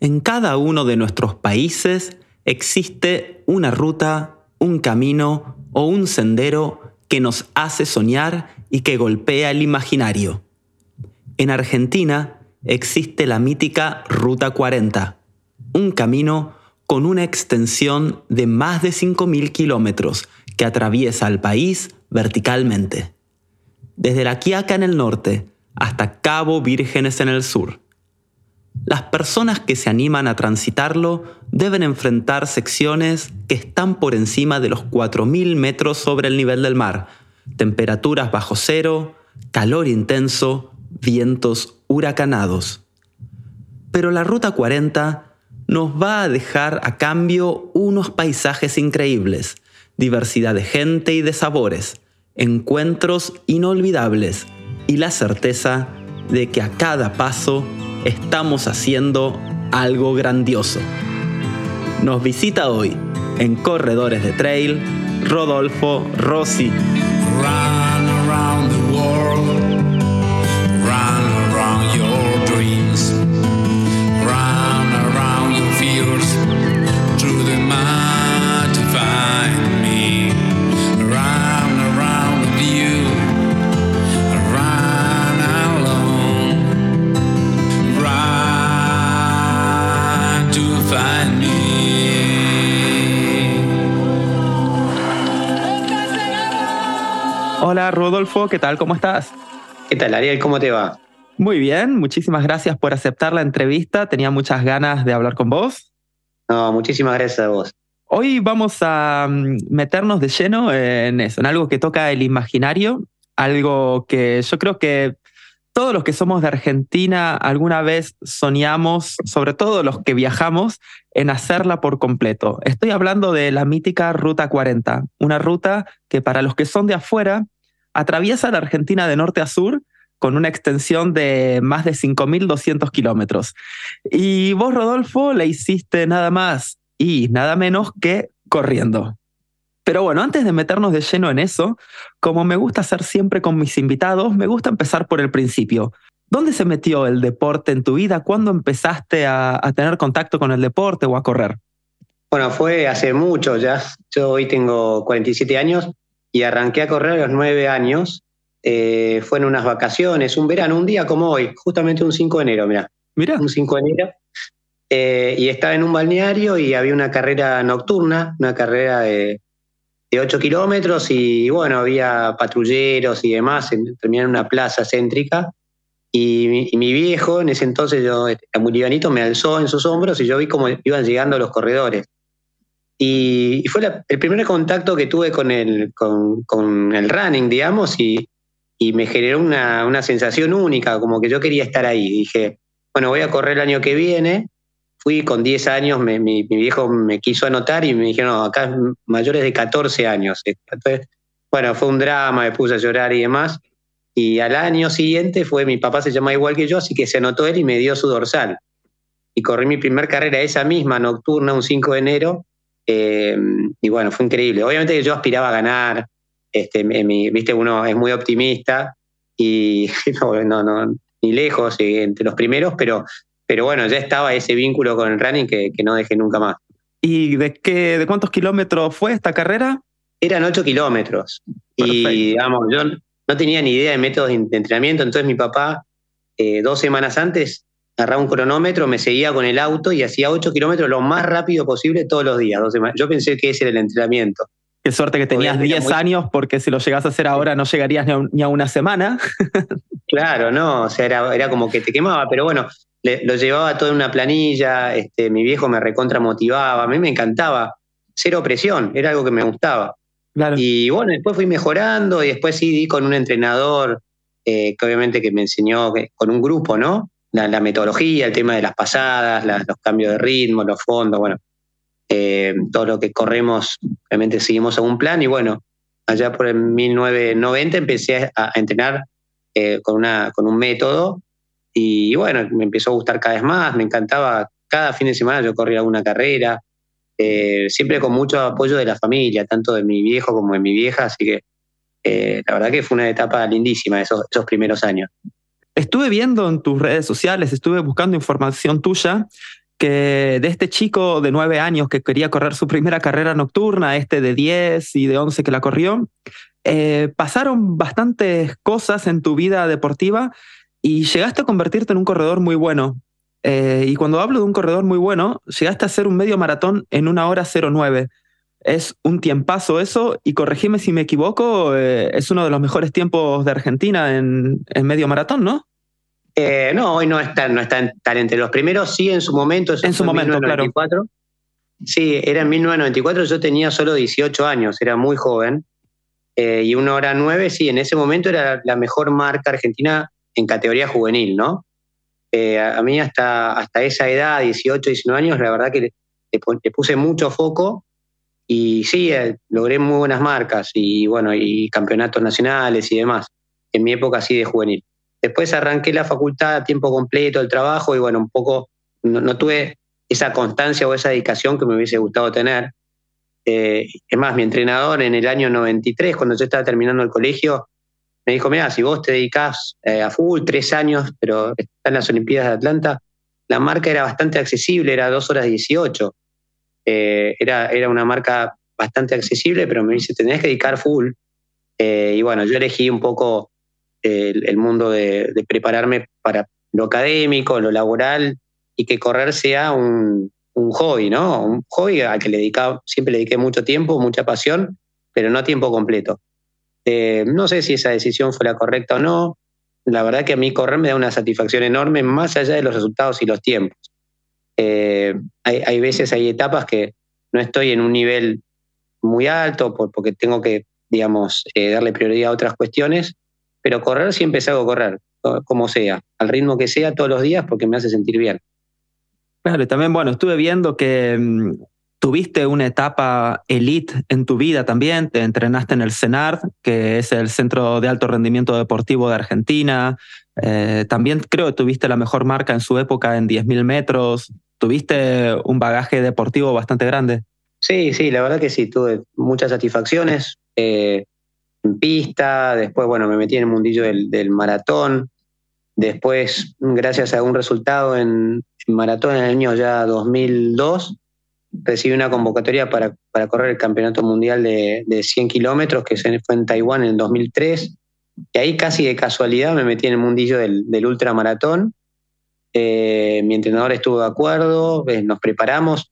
En cada uno de nuestros países existe una ruta, un camino o un sendero que nos hace soñar y que golpea el imaginario. En Argentina existe la mítica Ruta 40, un camino con una extensión de más de 5.000 kilómetros que atraviesa el país verticalmente. Desde la Quiaca en el norte hasta Cabo Vírgenes en el sur. Las personas que se animan a transitarlo deben enfrentar secciones que están por encima de los 4.000 metros sobre el nivel del mar, temperaturas bajo cero, calor intenso, vientos huracanados. Pero la Ruta 40 nos va a dejar a cambio unos paisajes increíbles, diversidad de gente y de sabores, encuentros inolvidables y la certeza de que a cada paso estamos haciendo algo grandioso. Nos visita hoy en Corredores de Trail Rodolfo Rossi. Hola Rodolfo, ¿qué tal? ¿Cómo estás? ¿Qué tal, Ariel? ¿Cómo te va? Muy bien, muchísimas gracias por aceptar la entrevista. Tenía muchas ganas de hablar con vos. No, muchísimas gracias a vos. Hoy vamos a mm, meternos de lleno en eso, en algo que toca el imaginario, algo que yo creo que todos los que somos de Argentina alguna vez soñamos, sobre todo los que viajamos, en hacerla por completo. Estoy hablando de la mítica Ruta 40, una ruta que para los que son de afuera atraviesa la Argentina de norte a sur con una extensión de más de 5.200 kilómetros. Y vos, Rodolfo, le hiciste nada más y nada menos que corriendo. Pero bueno, antes de meternos de lleno en eso, como me gusta hacer siempre con mis invitados, me gusta empezar por el principio. ¿Dónde se metió el deporte en tu vida? ¿Cuándo empezaste a, a tener contacto con el deporte o a correr? Bueno, fue hace mucho ya. Yo hoy tengo 47 años y arranqué a correr a los nueve años. Eh, fue en unas vacaciones, un verano, un día como hoy, justamente un 5 de enero, mira. Mira. Un 5 de enero. Eh, y estaba en un balneario y había una carrera nocturna, una carrera de, de 8 kilómetros y bueno, había patrulleros y demás, terminé en una plaza céntrica. Y mi, viejo, en ese entonces yo, muy libanito, me alzó en sus hombros y yo vi cómo iban llegando los corredores. Y, fue el primer contacto que tuve con el, con, el running, digamos, y, me generó una, sensación única, como que yo quería estar ahí. Dije, bueno, voy a correr el año que viene. Fui con 10 años, mi, viejo me quiso anotar y me dijeron, no, acá mayores de 14 años. Entonces, bueno, fue un drama, me puse a llorar y demás. Y al año siguiente fue, mi papá se llama igual que yo, así que se anotó él y me dio su dorsal. Y corrí mi primer carrera esa misma, nocturna, un 5 de enero, eh, y bueno, fue increíble. Obviamente yo aspiraba a ganar, este, viste, uno es muy optimista y no, no, ni lejos eh, entre los primeros, pero, pero bueno, ya estaba ese vínculo con el running que, no dejé nunca más. ¿Y de, qué, de cuántos kilómetros fue esta carrera? Eran ocho kilómetros. Y digamos, yo no tenía ni idea de métodos de entrenamiento, entonces mi papá, eh, dos semanas antes, agarraba un cronómetro, me seguía con el auto y hacía 8 kilómetros lo más rápido posible todos los días. Yo pensé que ese era el entrenamiento. Qué suerte que tenías 10 años, porque si lo llegas a hacer ahora no llegarías ni a, una semana. claro, no, o sea, era, como que te quemaba, pero bueno, lo llevaba todo en una planilla, este, mi viejo me recontra motivaba, a mí me encantaba, cero presión, era algo que me gustaba. Y bueno, después fui mejorando y después sí di con un entrenador eh, que obviamente que me enseñó, con un grupo, ¿no? La, metodología, el tema de las pasadas, los cambios de ritmo, los fondos, bueno, eh, todo lo que corremos, realmente seguimos a un plan y bueno, allá por el 1990 empecé a, entrenar eh, con, una, con un método y, bueno, me empezó a gustar cada vez más, me encantaba, cada fin de semana yo corría una carrera, eh, siempre con mucho apoyo de la familia, tanto de mi viejo como de mi vieja, así que la verdad que fue una etapa lindísima esos, esos primeros años. Estuve viendo en tus redes sociales, estuve buscando información tuya que de este chico de nueve años que quería correr su primera carrera nocturna, este de 10 y de 11 que la corrió, eh, pasaron bastantes cosas en tu vida deportiva y llegaste a convertirte en un corredor muy bueno. Eh, y cuando hablo de un corredor muy bueno, llegaste a hacer un medio maratón en una hora 09. Es un tiempazo eso, y corregime si me equivoco, eh, es uno de los mejores tiempos de Argentina en, medio maratón, ¿no? no, hoy no está, no está entre los primeros, sí en su momento. en su momento, claro. Sí, era en 1994, yo tenía solo 18 años, era muy joven. Eh, y una hora nueve, sí, en ese momento era la mejor marca argentina en categoría juvenil, ¿no? Eh, a, mí hasta, hasta esa edad, 18, 19 años, la verdad que le, puse mucho foco y sí, eh, logré muy buenas marcas y bueno, y campeonatos nacionales y demás, en mi época así de juvenil. Después arranqué la facultad a tiempo completo, el trabajo y bueno, un poco no tuve esa constancia o esa dedicación que me hubiese gustado tener. Eh, es más, mi entrenador en el año 93, cuando yo estaba terminando el colegio, me dijo, mira, si vos te dedicás eh, a full tres años, pero están las Olimpiadas de Atlanta, la marca era bastante accesible, era dos horas 18. Eh, era, era una marca bastante accesible, pero me dice, tenés que dedicar full. y bueno, yo elegí un poco el, mundo de, prepararme para lo académico, lo laboral, y que correr sea un, hobby, ¿no? Un hobby al que le dedicaba, siempre le dediqué mucho tiempo, mucha pasión, pero no a tiempo completo. Eh, no sé si esa decisión fue la correcta o no. La verdad que a mí correr me da una satisfacción enorme más allá de los resultados y los tiempos. Eh, hay, veces, hay etapas que no estoy en un nivel muy alto porque tengo que, digamos, eh, darle prioridad a otras cuestiones, pero correr siempre hago correr, como sea, al ritmo que sea, todos los días, porque me hace sentir bien. Claro, también, bueno, estuve viendo que mm, tuviste una etapa elite en tu vida también, te entrenaste en el CENARD, que es el Centro de Alto Rendimiento Deportivo de Argentina, eh, también creo que tuviste la mejor marca en su época en 10.000 metros, tuviste un bagaje deportivo bastante grande. Sí, sí, la verdad que sí, tuve muchas satisfacciones eh, en pista, después, bueno, me metí en el mundillo del maratón, Después, gracias a un resultado en, maratón en el año ya 2002, recibí una convocatoria para, correr el Campeonato Mundial de, 100 kilómetros, que fue en Taiwán en el 2003. Y ahí casi de casualidad me metí en el mundillo del, ultramaratón. Eh, mi entrenador estuvo de acuerdo, eh, nos preparamos.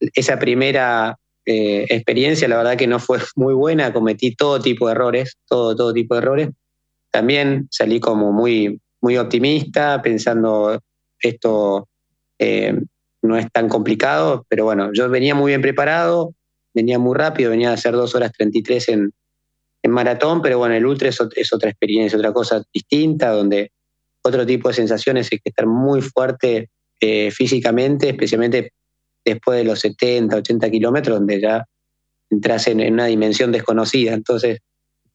Esa primera eh, experiencia, la verdad que no fue muy buena, cometí todo tipo de errores, todo, todo tipo de errores. También salí como muy, muy optimista, pensando esto eh, no es tan complicado, pero bueno, yo venía muy bien preparado, venía muy rápido, venía a hacer 2 horas 33 en, en maratón, pero bueno, el ultra es, otra experiencia, otra cosa distinta, donde otro tipo de sensaciones es que estar muy fuerte eh, físicamente, especialmente después de los 70, 80 kilómetros, donde ya entras en, una dimensión desconocida. Entonces,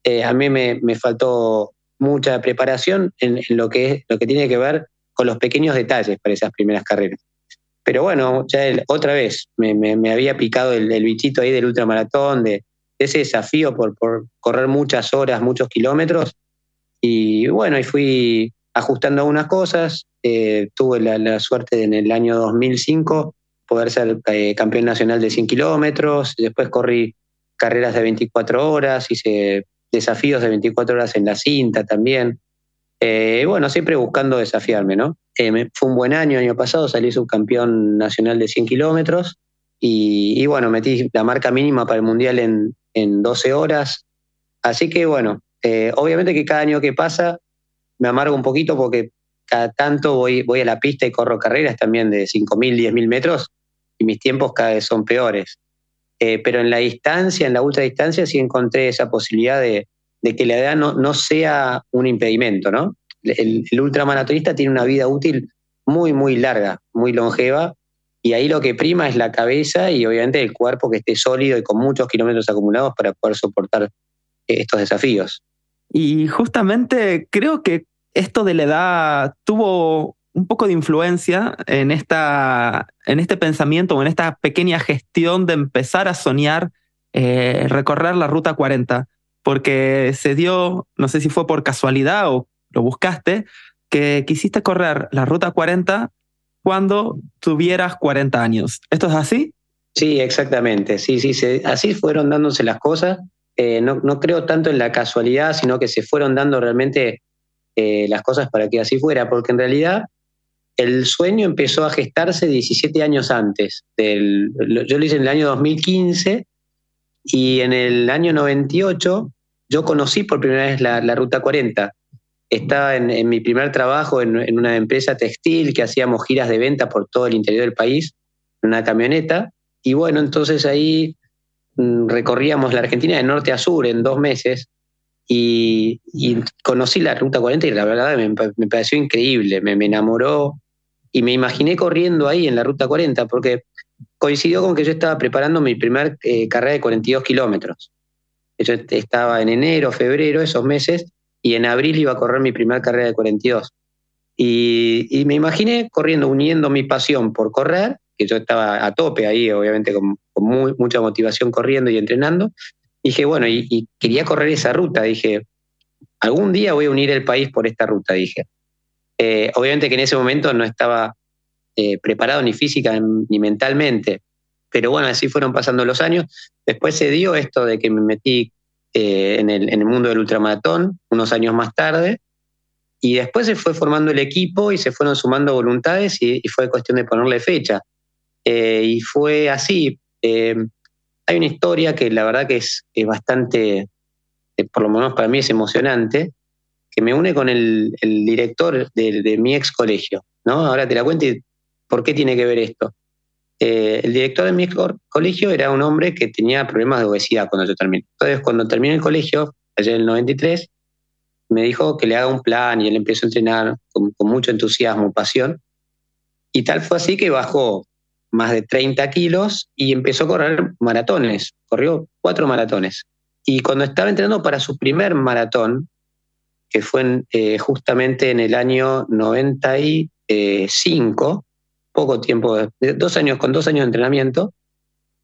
eh, a mí me, me faltó mucha preparación en, lo, que, lo que tiene que ver con los pequeños detalles para esas primeras carreras. Pero bueno, ya otra vez me, había picado el, bichito ahí del ultramaratón, de, ese desafío por, correr muchas horas, muchos kilómetros. Y bueno, y fui ajustando algunas cosas. Eh, tuve la, suerte de en el año 2005 poder ser eh, campeón nacional de 100 kilómetros. Después corrí carreras de 24 horas, hice desafíos de 24 horas en la cinta también. Eh, bueno, siempre buscando desafiarme, ¿no? Eh, fue un buen año, año pasado salí subcampeón nacional de 100 kilómetros y, bueno, metí la marca mínima para el Mundial en, en 12 horas. Así que bueno, obviamente que cada año que pasa me amargo un poquito porque cada tanto voy, voy a la pista y corro carreras también de 5.000, 10.000 metros y mis tiempos cada vez son peores. Eh, pero en la distancia, en la ultradistancia, sí encontré esa posibilidad de, que la edad no, sea un impedimento, ¿no? El, ultramaratonista tiene una vida útil muy, muy larga, muy longeva, y ahí lo que prima es la cabeza y obviamente el cuerpo que esté sólido y con muchos kilómetros acumulados para poder soportar estos desafíos. Y justamente creo que esto de la edad tuvo un poco de influencia en, esta, en este pensamiento o en esta pequeña gestión de empezar a soñar eh, recorrer la Ruta 40, porque se dio, no sé si fue por casualidad o lo buscaste, que quisiste correr la Ruta 40 cuando tuvieras 40 años. ¿Esto es así? Sí, exactamente. Sí, sí, así fueron dándose las cosas. Eh, no, creo tanto en la casualidad, sino que se fueron dando realmente eh, las cosas para que así fuera, porque en realidad el sueño empezó a gestarse 17 años antes. Del, yo lo hice en el año 2015 y en el año 98 yo conocí por primera vez la, Ruta 40. Estaba en, mi primer trabajo en, en, una empresa textil que hacíamos giras de venta por todo el interior del país, en una camioneta. Y bueno, entonces ahí recorríamos la Argentina de norte a sur en dos meses y, conocí la Ruta 40 y la verdad me, pareció increíble, me, enamoró y me imaginé corriendo ahí en la Ruta 40 porque coincidió con que yo estaba preparando mi primer eh, carrera de 42 kilómetros. Yo estaba en enero, febrero, esos meses, y en abril iba a correr mi primera carrera de 42. Y, y me imaginé corriendo, uniendo mi pasión por correr, que yo estaba a tope ahí, obviamente con, con mucha motivación corriendo y entrenando, dije, bueno, y, quería correr esa ruta. Dije, algún día voy a unir el país por esta ruta, dije. Eh, obviamente que en ese momento no estaba eh, preparado ni física ni mentalmente, pero bueno, así fueron pasando los años. Después se dio esto de que me metí eh, en, el, mundo del ultramaratón unos años más tarde. Y después se fue formando el equipo y se fueron sumando voluntades y, fue cuestión de ponerle fecha. y fue así hay una historia que la verdad que es, bastante, eh, por lo menos para mí es emocionante, que me une con el, director de, mi ex colegio. ¿no? Ahora te la cuento y por qué tiene que ver esto. Eh, el director de mi ex colegio era un hombre que tenía problemas de obesidad cuando yo terminé. Entonces, cuando terminé el colegio, ayer en el 93, me dijo que le haga un plan y él empezó a entrenar con, con mucho entusiasmo, pasión. Y tal fue así que bajó más de 30 kilos y empezó a correr maratones. Corrió cuatro maratones. Y cuando estaba entrenando para su primer maratón, que fue eh, justamente en el año 95, poco tiempo, dos años, con dos años de entrenamiento,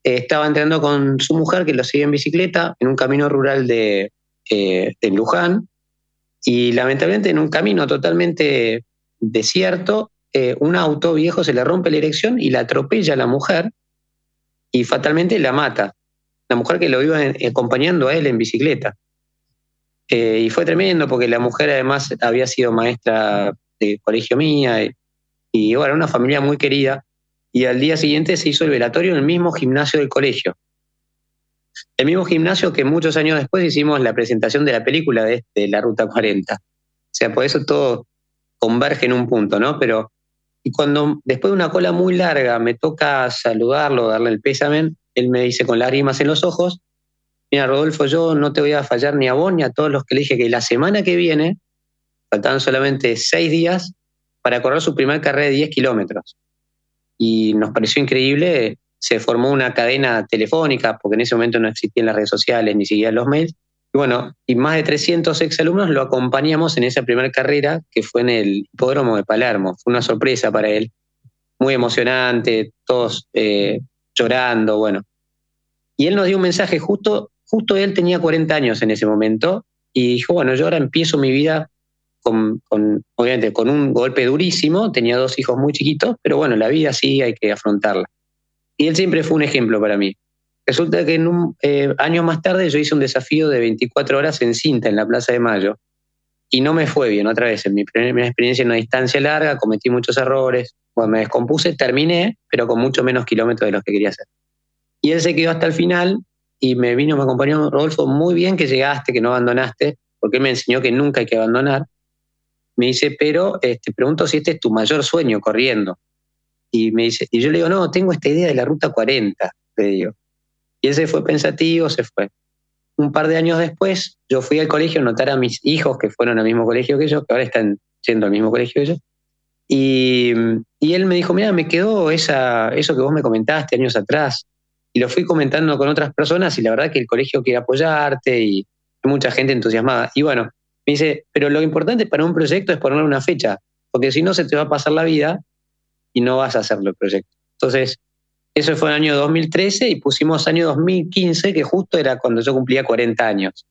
eh, estaba entrenando con su mujer que lo seguía en bicicleta en un camino rural de, eh, de Luján. Y lamentablemente en un camino totalmente desierto, eh, un auto viejo se le rompe la dirección y la atropella a la mujer y fatalmente la mata. La mujer que lo iba acompañando a él en bicicleta. Eh, y fue tremendo porque la mujer además había sido maestra de colegio mía y, bueno, una familia muy querida. Y al día siguiente se hizo el velatorio en el mismo gimnasio del colegio. El mismo gimnasio que muchos años después hicimos la presentación de la película de, de la Ruta 40. O sea, por eso todo converge en un punto, ¿no? Pero y cuando después de una cola muy larga me toca saludarlo, darle el pésame, él me dice con lágrimas en los ojos, mira Rodolfo, yo no te voy a fallar ni a vos ni a todos los que le dije que la semana que viene, faltaban solamente seis días para correr su primer carrera de 10 kilómetros. Y nos pareció increíble, se formó una cadena telefónica, porque en ese momento no existían las redes sociales ni siquiera los mails, y bueno, y más de 300 exalumnos lo acompañamos en esa primera carrera que fue en el hipódromo de Palermo. Fue una sorpresa para él, muy emocionante, todos eh, llorando, bueno. Y él nos dio un mensaje, justo, justo él tenía 40 años en ese momento, y dijo, bueno, yo ahora empiezo mi vida con, obviamente con un golpe durísimo, tenía dos hijos muy chiquitos, pero bueno, la vida sí hay que afrontarla. Y él siempre fue un ejemplo para mí. Resulta que en un eh, año más tarde yo hice un desafío de 24 horas en cinta en la Plaza de Mayo y no me fue bien otra vez. En mi primera experiencia en una distancia larga cometí muchos errores, bueno, me descompuse, terminé, pero con mucho menos kilómetros de los que quería hacer. Y él se quedó hasta el final y me vino, me acompañó Rodolfo, muy bien que llegaste, que no abandonaste, porque él me enseñó que nunca hay que abandonar. Me dice, pero te este, pregunto si este es tu mayor sueño corriendo. Y, me dice, y yo le digo, no, tengo esta idea de la ruta 40, le digo. Y ese fue pensativo, se fue. Un par de años después, yo fui al colegio a notar a mis hijos que fueron al mismo colegio que yo, que ahora están yendo al mismo colegio que yo. Y, y él me dijo, mira, me quedó esa, eso que vos me comentaste años atrás. Y lo fui comentando con otras personas y la verdad que el colegio quiere apoyarte y mucha gente entusiasmada. Y bueno, me dice, pero lo importante para un proyecto es ponerle una fecha, porque si no se te va a pasar la vida y no vas a hacerlo el proyecto. Entonces, eso fue el año 2013 y pusimos año 2015, que justo era cuando yo cumplía 40 años.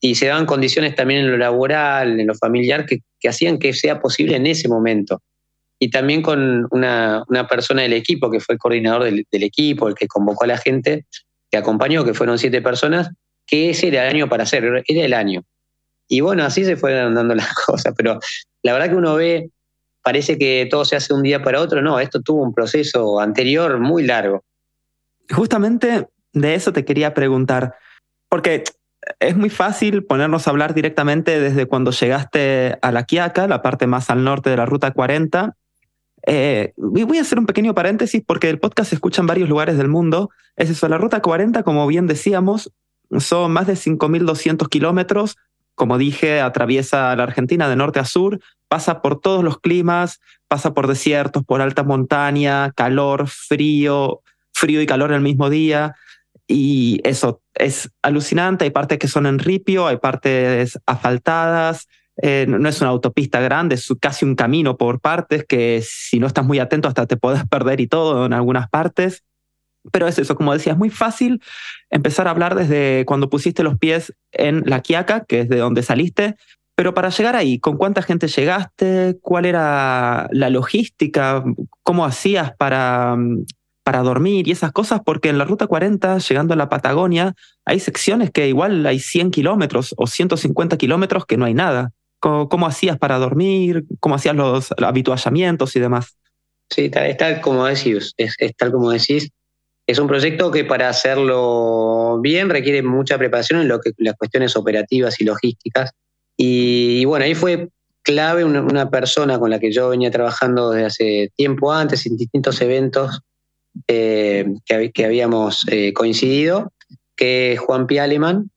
Y se daban condiciones también en lo laboral, en lo familiar, que, hacían que sea posible en ese momento. y también con una, persona del equipo que fue el coordinador del, equipo, el que convocó a la gente, que acompañó, que fueron siete personas, que ese era el año para hacer, era el año. Y bueno, así se fueron dando las cosas, pero la verdad que uno ve, parece que todo se hace un día para otro, no, esto tuvo un proceso anterior muy largo. Justamente de eso te quería preguntar, porque es muy fácil ponernos a hablar directamente desde cuando llegaste a La Quiaca, la parte más al norte de la Ruta 40. Eh, voy a hacer un pequeño paréntesis porque el podcast se escucha en varios lugares del mundo. Es eso, la Ruta 40, como bien decíamos, son más de 5.200 kilómetros. Como dije, atraviesa la Argentina de norte a sur, pasa por todos los climas, pasa por desiertos, por alta montaña, calor, frío, frío y calor el mismo día. Y eso es alucinante. Hay partes que son en ripio, hay partes asfaltadas. Eh, no es una autopista grande, es casi un camino por partes que si no estás muy atento hasta te puedes perder y todo en algunas partes. Pero es eso, como decía, es muy fácil empezar a hablar desde cuando pusiste los pies en La Quiaca, que es de donde saliste. Pero para llegar ahí, ¿con cuánta gente llegaste? ¿Cuál era la logística? ¿Cómo hacías para para dormir y esas cosas, porque en la Ruta 40, llegando a la Patagonia, hay secciones que igual hay 100 kilómetros o 150 kilómetros que no hay nada. ¿Cómo, hacías para dormir? ¿Cómo hacías los, habituallamientos y demás? Sí, es tal como decís, es, tal como decís. Es un proyecto que para hacerlo bien requiere mucha preparación en lo que las cuestiones operativas y logísticas. Y, bueno, ahí fue clave una, persona con la que yo venía trabajando desde hace tiempo antes en distintos eventos eh, que, habíamos eh, coincidido, que es Juan P. Aleman,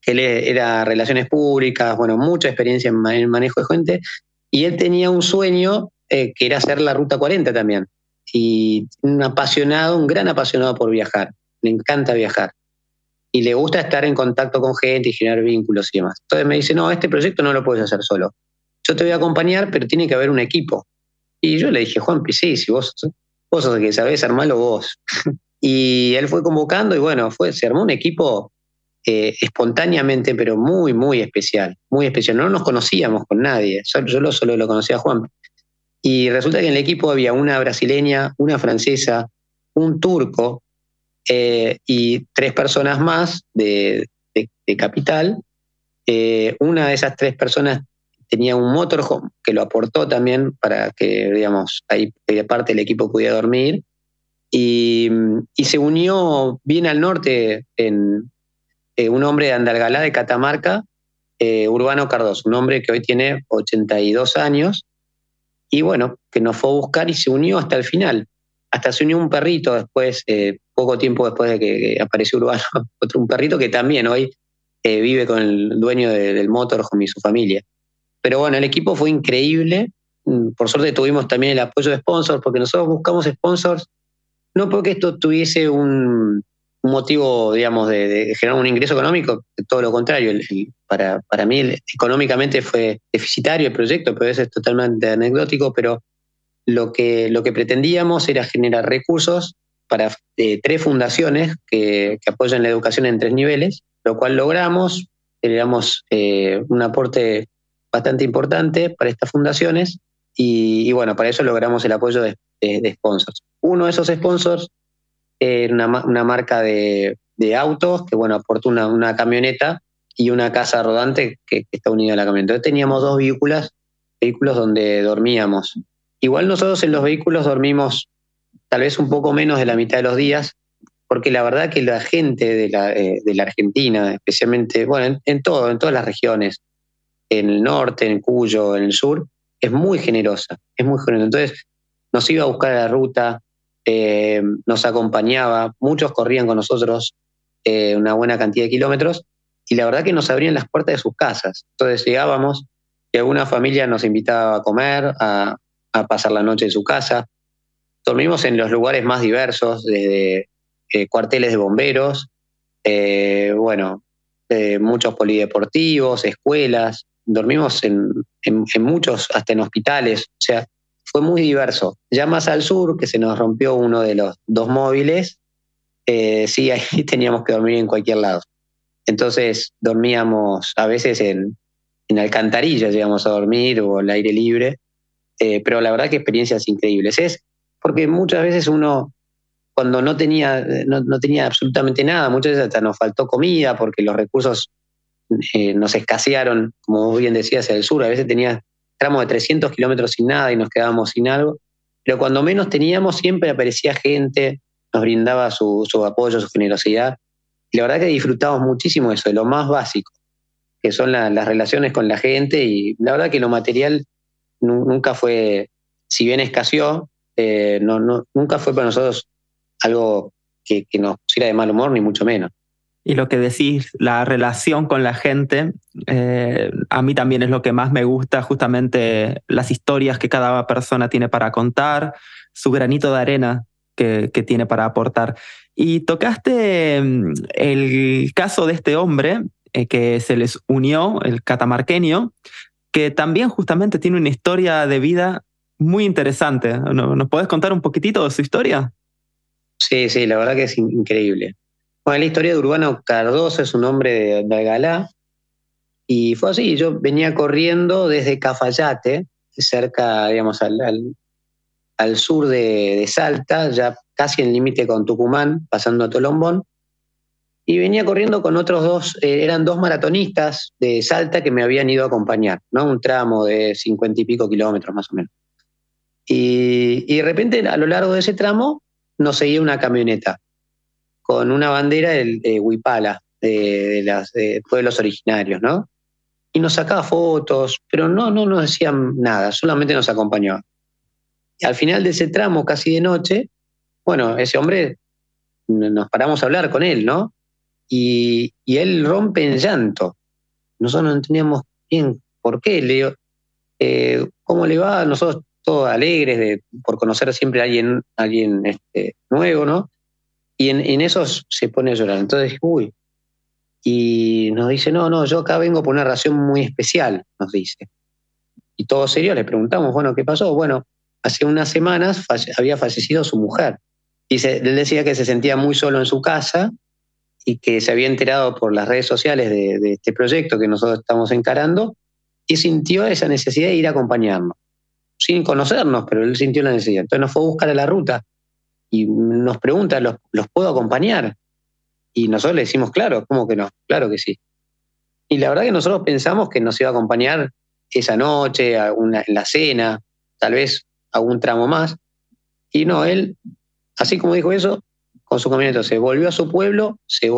que él era relaciones públicas, bueno, mucha experiencia en, manejo de gente, y él tenía un sueño eh, que era hacer la Ruta 40 también. Y un apasionado, un gran apasionado por viajar, le encanta viajar. Y le gusta estar en contacto con gente y generar vínculos y demás. Entonces me dice, no, este proyecto no lo puedes hacer solo. Yo te voy a acompañar, pero tiene que haber un equipo. Y yo le dije, Juan, sí, si vos vos sos el que sabés armarlo vos. y él fue convocando y bueno, fue, se armó un equipo eh, espontáneamente, pero muy, muy especial, muy especial. No nos conocíamos con nadie, yo, solo lo conocía a Juan. Y resulta que en el equipo había una brasileña, una francesa, un turco eh, y tres personas más de, capital. Eh, una de esas tres personas tenía un motorhome que lo aportó también para que, digamos, ahí parte del equipo pudiera dormir. Y, se unió bien al norte en eh, un hombre de Andalgalá, de Catamarca, eh, Urbano Cardoso, un hombre que hoy tiene 82 años. Y bueno, que nos fue a buscar y se unió hasta el final. Hasta se unió un perrito después, eh, poco tiempo después de que, apareció Urbano, otro un perrito que también hoy vive con el dueño del motorhome y su familia. Pero bueno, el equipo fue increíble. Mm, por suerte tuvimos también el apoyo de sponsors, porque nosotros buscamos sponsors, no porque esto tuviese un, motivo, digamos, de, generar un ingreso económico, todo lo contrario. para, para mí económicamente fue deficitario el proyecto, pero eso es totalmente anecdótico, pero lo que, lo que pretendíamos era generar recursos para eh, tres fundaciones que, apoyan la educación en tres niveles, lo cual logramos, generamos eh, un aporte bastante importante para estas fundaciones y, bueno, para eso logramos el apoyo de, sponsors. Uno de esos sponsors era una, marca de, autos que bueno, aportó una, camioneta y una casa rodante que, está unida a la camioneta. Entonces teníamos dos vehículos, vehículos donde dormíamos. Igual nosotros en los vehículos dormimos tal vez un poco menos de la mitad de los días, porque la verdad que la gente de la, eh, Argentina, especialmente, bueno, en, todo, en todas las regiones, en el norte, en Cuyo, en el sur, es muy generosa, es muy generosa. Entonces, nos iba a buscar la ruta, eh, nos acompañaba, muchos corrían con nosotros eh, una buena cantidad de kilómetros y la verdad que nos abrían las puertas de sus casas. Entonces llegábamos y alguna familia nos invitaba a comer, a, pasar la noche en su casa. Dormimos en los lugares más diversos, desde eh, cuarteles de bomberos, bueno, muchos polideportivos, escuelas, dormimos en, muchos, hasta en hospitales, o sea, fue muy diverso. Ya más al sur, que se nos rompió uno de los dos móviles, eh, sí, ahí teníamos que dormir en cualquier lado. Entonces dormíamos a veces en, en alcantarillas, llegamos a dormir o al aire libre. eh, pero la verdad que experiencias increíbles. Es porque muchas veces uno, cuando no tenía, no, tenía absolutamente nada, muchas veces hasta nos faltó comida porque los recursos eh, nos escasearon, como bien decías, el sur. A veces tenía tramos de 300 kilómetros sin nada y nos quedábamos sin algo. Pero cuando menos teníamos, siempre aparecía gente, nos brindaba su, apoyo, su generosidad. Y la verdad que disfrutamos muchísimo eso, de lo más básico, que son las relaciones con la gente. Y la verdad que lo material nunca fue, si bien escaseó, eh, nunca fue para nosotros algo que, nos pusiera de mal humor, ni mucho menos. Y lo que decís, la relación con la gente, eh, a mí también es lo que más me gusta, justamente las historias que cada persona tiene para contar, su granito de arena que, tiene para aportar. Y tocaste mm, el caso de este hombre eh, que se les unió, el catamarqueño, que también justamente tiene una historia de vida muy interesante. ¿Nos podés contar un poquitito de su historia? Sí, sí, la verdad que es increíble. Bueno, la historia de Urbano Cardoso es un hombre de, Algalá. Y fue así, yo venía corriendo desde Cafayate, cerca, digamos, al, al, sur de, de, Salta, ya casi en límite con Tucumán, pasando a Tolombón y venía corriendo con otros dos, eh, eran dos maratonistas de Salta que me habían ido a acompañar, ¿no? Un tramo de cincuenta y pico kilómetros más o menos. Y, de repente a lo largo de ese tramo nos seguía una camioneta con una bandera de, Huipala, de, los pueblos originarios, ¿no? Y nos sacaba fotos, pero no, no nos decían nada, solamente nos acompañaba. Y al final de ese tramo, casi de noche, bueno, ese hombre, nos paramos a hablar con él, ¿no? y, él rompe en llanto. Nosotros no entendíamos bien por qué. Le digo, eh, ¿cómo le va? Nosotros todos alegres de, por conocer siempre a alguien, alguien este, nuevo, ¿no? Y en, en eso se pone a llorar. Entonces, uy. Y nos dice, no, no, yo acá vengo por una razón muy especial, nos dice. Y todo serio le preguntamos, bueno, ¿qué pasó? Bueno, hace unas semanas había fallecido su mujer. Y él decía que se sentía muy solo en su casa y que se había enterado por las redes sociales de, este proyecto que nosotros estamos encarando y sintió esa necesidad de ir a acompañarnos, sin conocernos, pero él sintió la necesidad. Entonces nos fue a buscar a la ruta y nos pregunta, ¿los, puedo acompañar? Y nosotros le decimos, claro, ¿cómo que no? Claro que sí. Y la verdad que nosotros pensamos que nos iba a acompañar esa noche, en la cena, tal vez algún tramo más. Y no, él, así como dijo eso, con su camioneta. Se volvió a su pueblo, se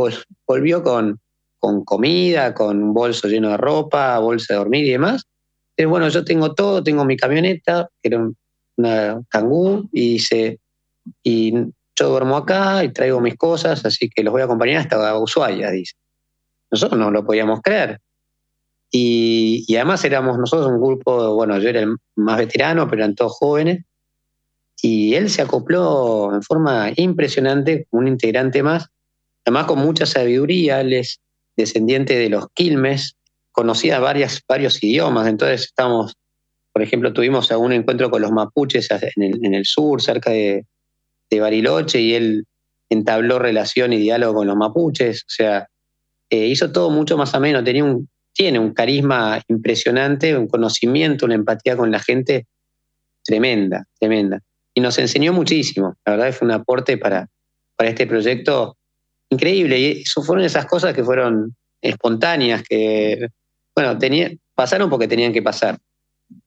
volvió con, con comida, con un bolso lleno de ropa, bolsa de dormir y demás. Pero bueno, yo tengo todo, tengo mi camioneta, que era una Kangoo, y, se, y yo duermo acá y traigo mis cosas, así que los voy a acompañar hasta Ushuaia, dice. Nosotros no lo podíamos creer. Y, y, además éramos nosotros un grupo, bueno, yo era el más veterano, pero eran todos jóvenes, y él se acopló en forma impresionante, un integrante más, además con mucha sabiduría, él es descendiente de los Quilmes, conocía varias, varios idiomas, entonces estamos, por ejemplo, tuvimos algún encuentro con los mapuches en el, sur, cerca de, Bariloche, y él entabló relación y diálogo con los mapuches, o sea, eh, hizo todo mucho más ameno, tenía un, tiene un carisma impresionante, un conocimiento, una empatía con la gente tremenda, tremenda y nos enseñó muchísimo. La verdad fue un aporte para, para este proyecto increíble. Y eso fueron esas cosas que fueron espontáneas, que, bueno, pasaron porque tenían que pasar.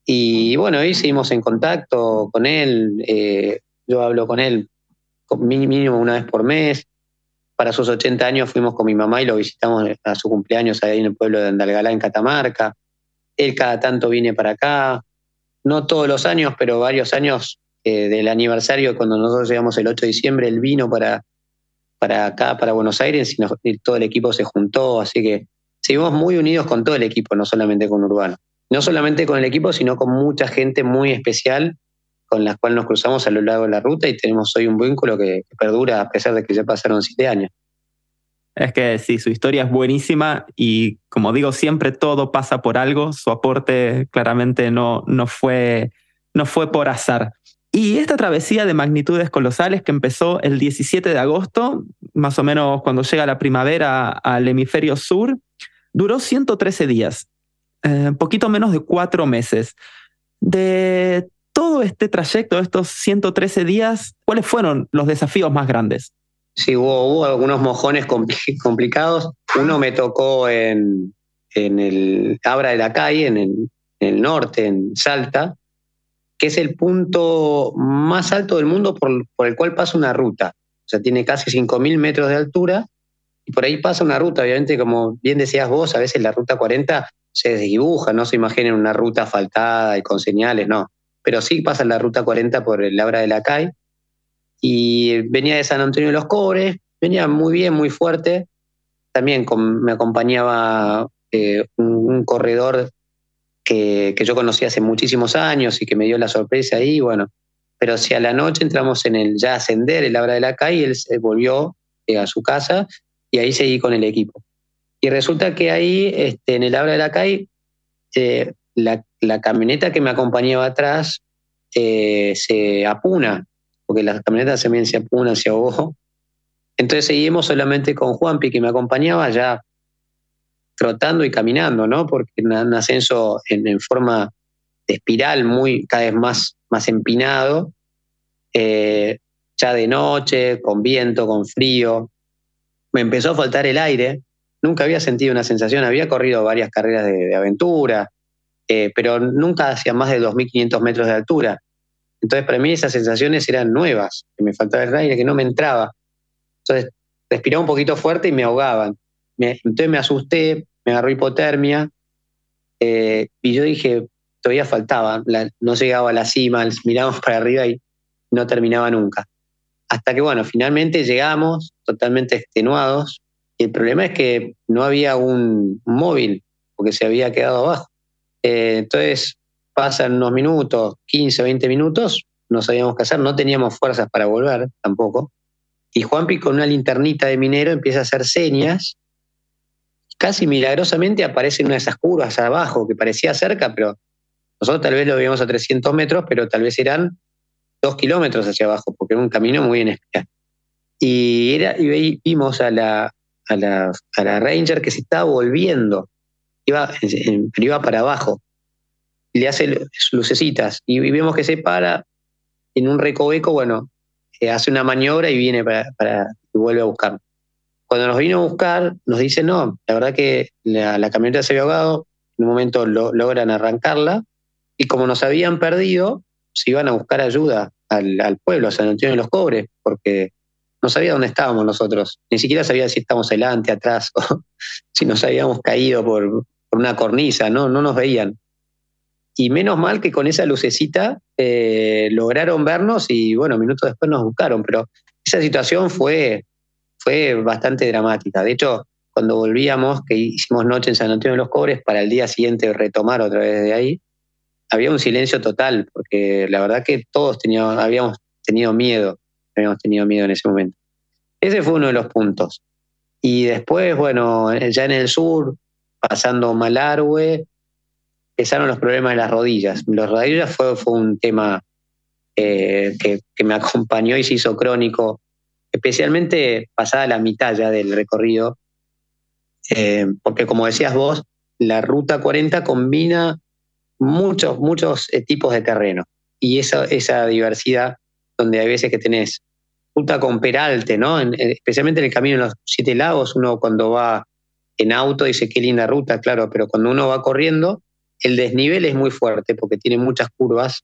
Y bueno, hoy seguimos en contacto con él. Eh, yo hablo con él mínimo una vez por mes. Para sus 80 años fuimos con mi mamá y lo visitamos a su cumpleaños ahí en el pueblo de Andalgalá, en Catamarca. Él cada tanto viene para acá, no todos los años, pero varios años eh, del aniversario, cuando nosotros llegamos el 8 de diciembre, él vino para, para acá, para Buenos Aires, y, todo el equipo se juntó, así que seguimos muy unidos con todo el equipo, no solamente con Urbano. No solamente con el equipo, sino con mucha gente muy especial con la cual nos cruzamos a lo largo de la ruta y tenemos hoy un vínculo que, perdura a pesar de que ya pasaron siete años. Es que sí, su historia es buenísima y como digo, siempre todo pasa por algo. Su aporte claramente no, no, fue, no fue por azar. Y esta travesía de magnitudes colosales que empezó el 17 de agosto, más o menos cuando llega la primavera al hemisferio sur, duró 113 días, eh, poquito menos de cuatro meses. De todo este trayecto, estos 113 días, ¿cuáles fueron los desafíos más grandes? Sí, hubo, algunos mojones complicados. Uno me tocó en, el Abra de la Calle, en el, norte, en Salta, que es el punto más alto del mundo por, por el cual pasa una ruta. O sea, tiene casi 5.000 metros de altura y por ahí pasa una ruta. Obviamente, como bien decías vos, a veces la ruta 40 se desdibuja, no se imaginen una ruta asfaltada y con señales, no. Pero sí pasa la ruta 40 por el Abra de la Calle y venía de San Antonio de los Cobres, venía muy bien, muy fuerte. También me acompañaba eh, un, corredor que, yo conocí hace muchísimos años y que me dio la sorpresa ahí, bueno. Pero si a la noche entramos en el ya ascender, el Abra de la Calle, él se volvió eh, a su casa y ahí seguí con el equipo. Y resulta que ahí, este, en el Abra de la Calle, eh, la, camioneta que me acompañaba atrás se apuna porque las camionetas también se apunan, se ahogó. Entonces seguimos solamente con Juanpi, que me acompañaba ya trotando y caminando, ¿no? Porque un ascenso en, forma de espiral muy cada vez más, más empinado, eh, ya de noche, con viento, con frío. Me empezó a faltar el aire. Nunca había sentido una sensación, había corrido varias carreras de, aventura, eh, pero nunca hacia más de 2.500 metros de altura. Entonces, para mí esas sensaciones eran nuevas, que me faltaba el aire, que no me entraba. Entonces, respiraba un poquito fuerte y me ahogaban. entonces me asusté, me agarró hipotermia, eh, y yo dije, todavía faltaba, no llegaba a la cima, mirábamos para arriba y no terminaba nunca. Hasta que, bueno, finalmente llegamos totalmente extenuados, y el problema es que no había un, móvil, porque se había quedado abajo. Eh, entonces, pasan unos minutos, 15, 20 minutos, no sabíamos qué hacer, no teníamos fuerzas para volver tampoco. Y Juanpi con una linternita de minero empieza a hacer señas. Casi milagrosamente aparece una de esas curvas abajo que parecía cerca, pero nosotros tal vez lo veíamos a 300 metros, pero tal vez eran dos kilómetros hacia abajo, porque era un camino muy inesperado. Y, era, y vimos a la, a, la, a la Ranger que se estaba volviendo, iba, iba para abajo le hace lucecitas y vemos que se para en un recoveco, bueno, eh, hace una maniobra y viene para, y vuelve a buscar. Cuando nos vino a buscar, nos dice, no, la verdad que la, camioneta se había ahogado, en un momento logran arrancarla y como nos habían perdido, se iban a buscar ayuda al, pueblo, a San Antonio de los Cobres, porque no sabía dónde estábamos nosotros, ni siquiera sabía si estábamos delante, atrás, o si nos habíamos caído por, una cornisa, no, no nos veían. Y menos mal que con esa lucecita eh, lograron vernos y bueno, minutos después nos buscaron, pero esa situación fue, fue bastante dramática. De hecho, cuando volvíamos, que hicimos noche en San Antonio de los Cobres, para el día siguiente retomar otra vez de ahí, había un silencio total, porque la verdad que todos teníamos, habíamos tenido miedo, habíamos tenido miedo en ese momento. Ese fue uno de los puntos. Y después, bueno, ya en el sur, pasando Malargüe, empezaron los problemas de las rodillas. Las rodillas fue, fue un tema eh, que, me acompañó y se hizo crónico, especialmente pasada la mitad ya del recorrido, eh, porque como decías vos, la Ruta 40 combina muchos, muchos eh, tipos de terreno y esa, esa diversidad donde hay veces que tenés ruta con peralte, ¿no? especialmente en el camino de los Siete Lagos, uno cuando va en auto dice qué linda ruta, claro, pero cuando uno va corriendo el desnivel es muy fuerte porque tiene muchas curvas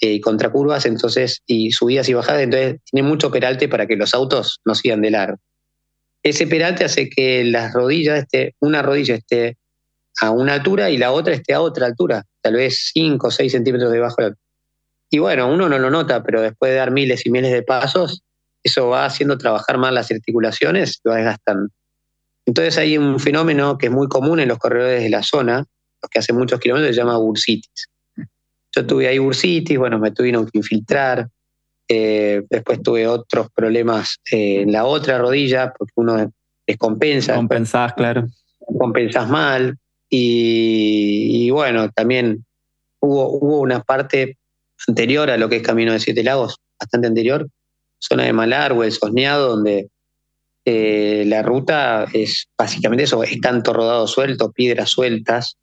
eh, y contracurvas, entonces, y subidas y bajadas, entonces tiene mucho peralte para que los autos no sigan de largo. Ese peralte hace que las rodillas, esté, una rodilla esté a una altura y la otra esté a otra altura, tal vez 5 o 6 centímetros debajo de la Y bueno, uno no lo nota, pero después de dar miles y miles de pasos, eso va haciendo trabajar más las articulaciones y va desgastando. Entonces hay un fenómeno que es muy común en los corredores de la zona, los que hacen muchos kilómetros, se llama bursitis. Yo tuve ahí bursitis, bueno, me tuvieron que infiltrar. Eh, después tuve otros problemas eh, en la otra rodilla, porque uno descompensa. Compensás, claro. Compensás mal. Y, bueno, también hubo, hubo una parte anterior a lo que es Camino de Siete Lagos, bastante anterior, zona de Malargüe, el Sosneado, donde eh, la ruta es básicamente eso, es canto rodado suelto, piedras sueltas,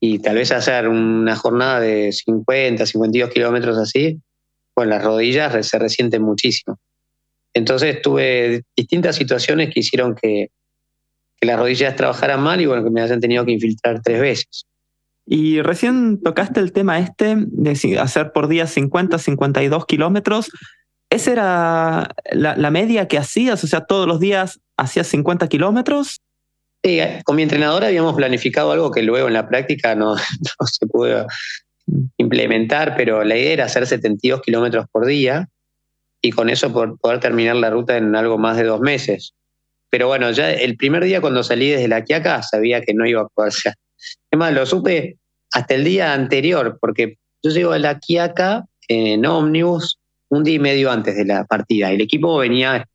y tal vez hacer una jornada de 50, 52 kilómetros así, pues las rodillas se resienten muchísimo. Entonces tuve distintas situaciones que hicieron que, las rodillas trabajaran mal y bueno, que me hayan tenido que infiltrar tres veces. Y recién tocaste el tema este de hacer por día 50, 52 kilómetros. ¿Esa era la, media que hacías? O sea, todos los días hacías 50 kilómetros. Sí, con mi entrenador habíamos planificado algo que luego en la práctica no, se pudo implementar, pero la idea era hacer 72 kilómetros por día y con eso poder terminar la ruta en algo más de dos meses. Pero bueno, ya el primer día cuando salí desde la Quiaca sabía que no iba a poder ser. Es más, lo supe hasta el día anterior, porque yo llego a la Quiaca en ómnibus un día y medio antes de la partida. El equipo venía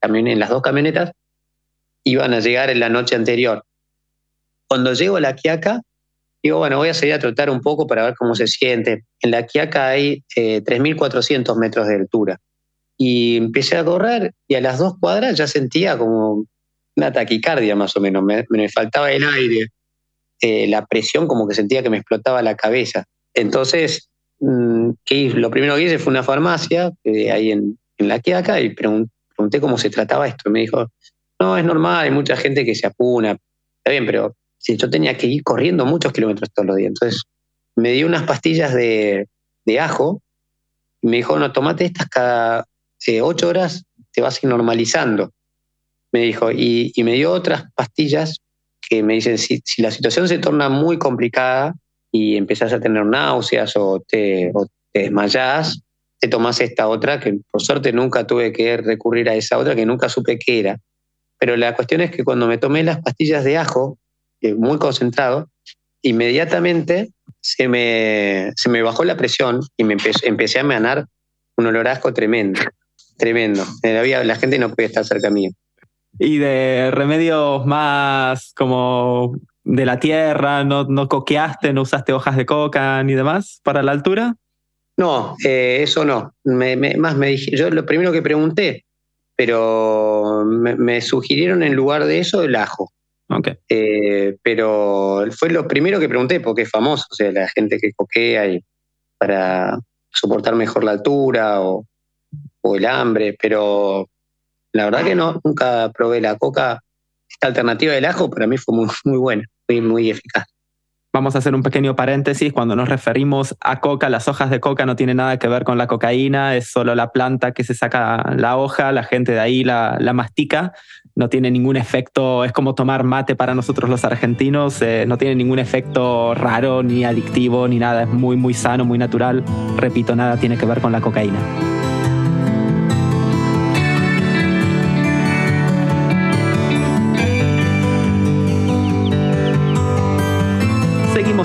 también en las dos camionetas, iban a llegar en la noche anterior. Cuando llego a la Quiaca, digo, bueno, voy a salir a trotar un poco para ver cómo se siente. En la Quiaca hay 3.400 eh, metros de altura. Y empecé a correr y a las dos cuadras ya sentía como una taquicardia más o menos, me, faltaba el aire, eh, la presión como que sentía que me explotaba la cabeza. Entonces, mm, lo primero que hice fue una farmacia eh, ahí en, la Quiaca y pregunté cómo se trataba esto. me dijo, no, es normal, hay mucha gente que se apuna, está bien, pero si yo tenía que ir corriendo muchos kilómetros todos los días. Entonces, me dio unas pastillas de, de ajo y me dijo, no, tomate estas cada ocho horas te vas a ir normalizando, me dijo, y, me dio otras pastillas que me dicen, si, la situación se torna muy complicada y empezás a tener náuseas o te, o te desmayás, te tomas esta otra, que por suerte nunca tuve que recurrir a esa otra, que nunca supe qué era. Pero la cuestión es que cuando me tomé las pastillas de ajo, eh, muy concentrado, inmediatamente se me, se me bajó la presión y me empecé a emanar un olor tremendo tremendo. La, la gente no puede estar cerca mío. Y de remedios más como de la tierra, no, no coqueaste, no usaste hojas de coca ni demás para la altura? No, eh, eso no. Me, más me dije, yo lo primero que pregunté, pero me, sugirieron en lugar de eso el ajo. Okay. Eh, pero fue lo primero que pregunté porque es famoso, o sea, la gente que coquea y para soportar mejor la altura o, o el hambre, pero la verdad que no, nunca probé la coca. Esta alternativa del ajo para mí fue muy, muy buena, muy, muy eficaz. Vamos a hacer un pequeño paréntesis. Cuando nos referimos a coca, las hojas de coca no tienen nada que ver con la cocaína, es solo la planta que se saca la hoja, la gente de ahí la, la mastica. No tiene ningún efecto, es como tomar mate para nosotros los argentinos, eh, no tiene ningún efecto raro, ni adictivo, ni nada, es muy, muy sano, muy natural. Repito, nada tiene que ver con la cocaína.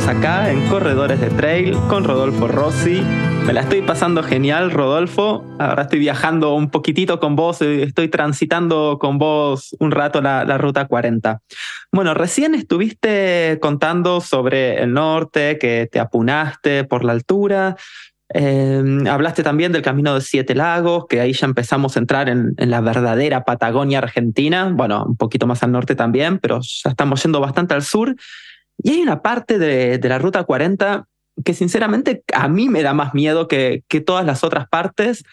Acá en Corredores de Trail con Rodolfo Rossi. Me la estoy pasando genial, Rodolfo. Ahora estoy viajando un poquitito con vos, eh, estoy transitando con vos un rato la, Ruta 40. Bueno, recién estuviste contando sobre el norte, que te apunaste por la altura. Em, hablaste también del Camino de Siete Lagos, que ahí ya empezamos a entrar en, en, la verdadera Patagonia Argentina, bueno, un poquito más al norte también, pero ya estamos yendo bastante al sur. Y hay una parte de, la Ruta 40 que sinceramente a mí me da más miedo que, que todas las otras partes,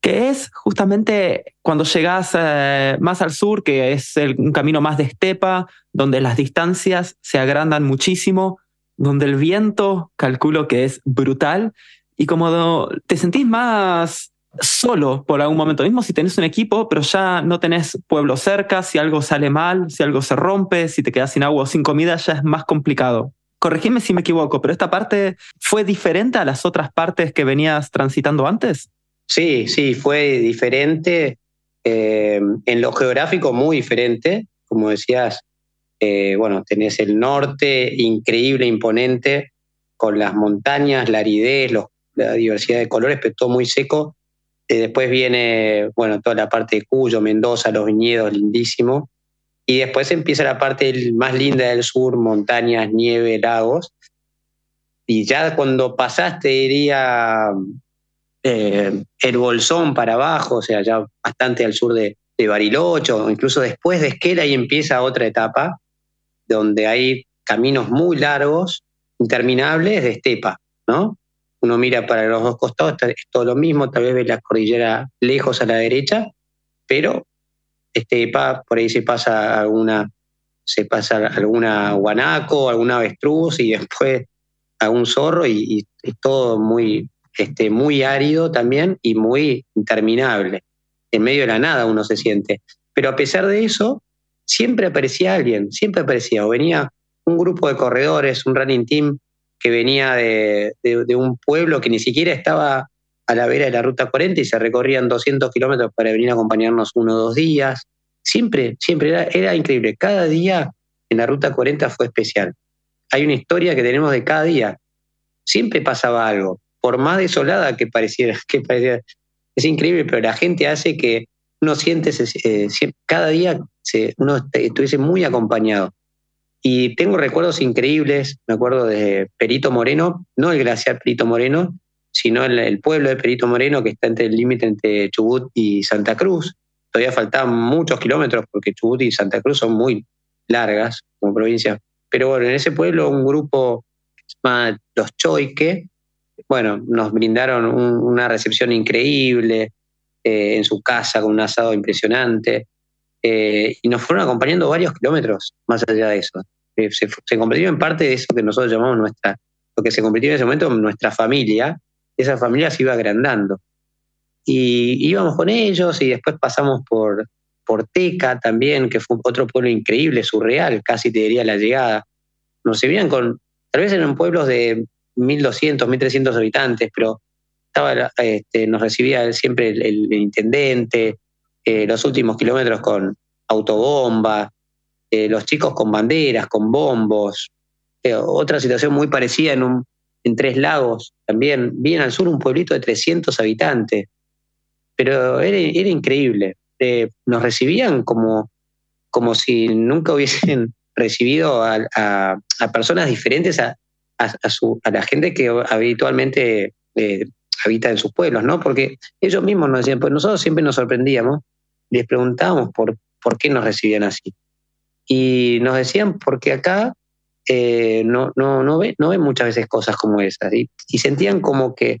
que es justamente cuando llegas eh, más al sur, que es un camino más de estepa, donde las distancias se agrandan muchísimo, donde el viento calculo que es brutal y como te sentís más solo por algún momento, mismo si tenés un equipo, pero ya no tenés pueblo cerca, si algo sale mal, si algo se rompe, si te quedas sin agua o sin comida, ya es más complicado. Corregime si me equivoco, pero esta parte fue diferente a las otras partes que venías transitando antes. Sí, sí, fue diferente. Eh, en lo geográfico, muy diferente. Como decías, eh, bueno, tenés el norte increíble, imponente, con las montañas, la aridez, la diversidad de colores, pero todo muy seco después viene, bueno, toda la parte de Cuyo, Mendoza, los viñedos, lindísimo. Y después empieza la parte más linda del sur, montañas, nieve, lagos. Y ya cuando pasaste, diría, eh, el Bolsón para abajo, o sea, ya bastante al sur de, de Bariloche, incluso después de Esquela, ahí empieza otra etapa, donde ahí caminos muy largos, interminables de estepa, ¿no? Uno mira para los dos costados, es todo lo mismo, tal vez ve la cordillera lejos a la derecha, pero estepa, por ahí se pasa alguna, se pasa alguna guanaco, alguna avestruz y después algún zorro y, es todo muy, este, muy árido también y muy interminable. En medio de la nada uno se siente. Pero a pesar de eso, siempre aparecía alguien, siempre aparecía, o venía un grupo de corredores, un running team que venía de, un pueblo que ni siquiera estaba a la vera de la Ruta 40 y se recorrían 200 kilómetros para venir a acompañarnos uno o dos días. Siempre, siempre era, era increíble. Cada día en la Ruta 40 fue especial. Hay una historia que tenemos de cada día. Siempre pasaba algo, por más desolada que pareciera, que pareciera. Es increíble, pero la gente hace que uno siente, eh, cada día uno estuviese muy acompañado. Y tengo recuerdos increíbles, me acuerdo de Perito Moreno, no el glaciar Perito Moreno, sino el, pueblo de Perito Moreno que está entre el límite entre Chubut y Santa Cruz. Todavía faltaban muchos kilómetros porque Chubut y Santa Cruz son muy largas como provincia. Pero bueno, en ese pueblo un grupo llamado Los Choique, bueno, nos brindaron una recepción increíble, eh, en su casa con un asado impresionante. Eh, y nos fueron acompañando varios kilómetros más allá de eso. Eh, se, se, convirtió en parte de eso que nosotros llamamos nuestra, lo que se convirtió en ese momento en nuestra familia. Esa familia se iba agrandando. Y íbamos con ellos y después pasamos por, por Teca también, que fue otro pueblo increíble, surreal, casi te diría la llegada. Nos servían con, tal vez eran pueblos de 1.200, 1.300 habitantes, pero estaba, este, nos recibía siempre el, intendente, eh, los últimos kilómetros con autobomba, eh, los chicos con banderas, con bombos. Eh, otra situación muy parecida en, un, en Tres Lagos, también bien al sur, un pueblito de 300 habitantes. Pero era, era increíble. nos recibían como, como si nunca hubiesen recibido a, a, personas diferentes a, a, su, a la gente que habitualmente habita en sus pueblos, ¿no? Porque ellos mismos nos decían, pues nosotros siempre nos sorprendíamos, les preguntábamos por, por qué nos recibían así. Y nos decían, porque acá eh, no, no, no, ven, no ven muchas veces cosas como esas. Y, sentían como que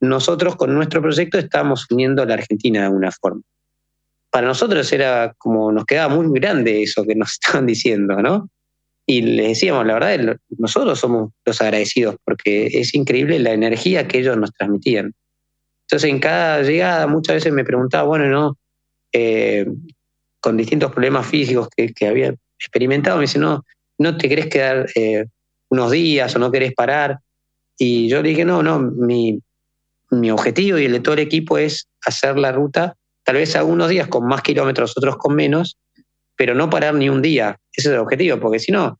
nosotros con nuestro proyecto estábamos uniendo a la Argentina de alguna forma. Para nosotros era como, nos quedaba muy grande eso que nos estaban diciendo, ¿no? Y les decíamos, la verdad, nosotros somos los agradecidos porque es increíble la energía que ellos nos transmitían. Entonces, en cada llegada muchas veces me preguntaba, bueno, ¿no? Eh, con distintos problemas físicos que, había experimentado, me dice, no, no te querés quedar eh, unos días o no querés parar. Y yo le dije, no, no, mi, mi objetivo y el de todo el equipo es hacer la ruta, tal vez algunos días con más kilómetros, otros con menos, pero no parar ni un día. Ese es el objetivo, porque si no,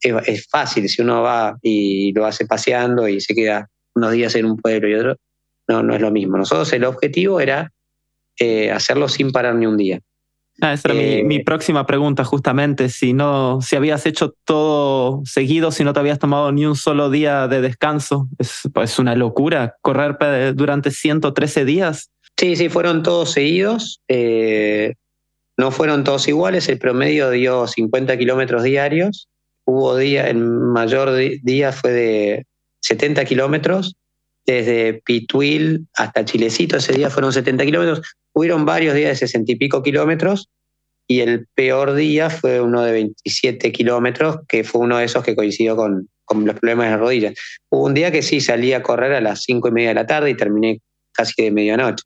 es, fácil. Si uno va y lo hace paseando y se queda unos días en un pueblo y otro, no, no es lo mismo. Nosotros el objetivo era eh, hacerlo sin parar ni un día. Ah, esa era mi, eh, próxima pregunta, justamente. Si no, si habías hecho todo seguido, si no te habías tomado ni un solo día de descanso, es pues, una locura correr durante 113 días. Sí, sí, fueron todos seguidos. Eh, no fueron todos iguales, el promedio dio 50 kilómetros diarios. Hubo días, el mayor día fue de 70 kilómetros, desde Pituil hasta Chilecito, ese día fueron 70 kilómetros. Hubieron varios días de 60 y pico kilómetros, y el peor día fue uno de 27 kilómetros, que fue uno de esos que coincidió con, con los problemas de las rodillas. Hubo un día que sí salí a correr a las 5 y media de la tarde y terminé casi de medianoche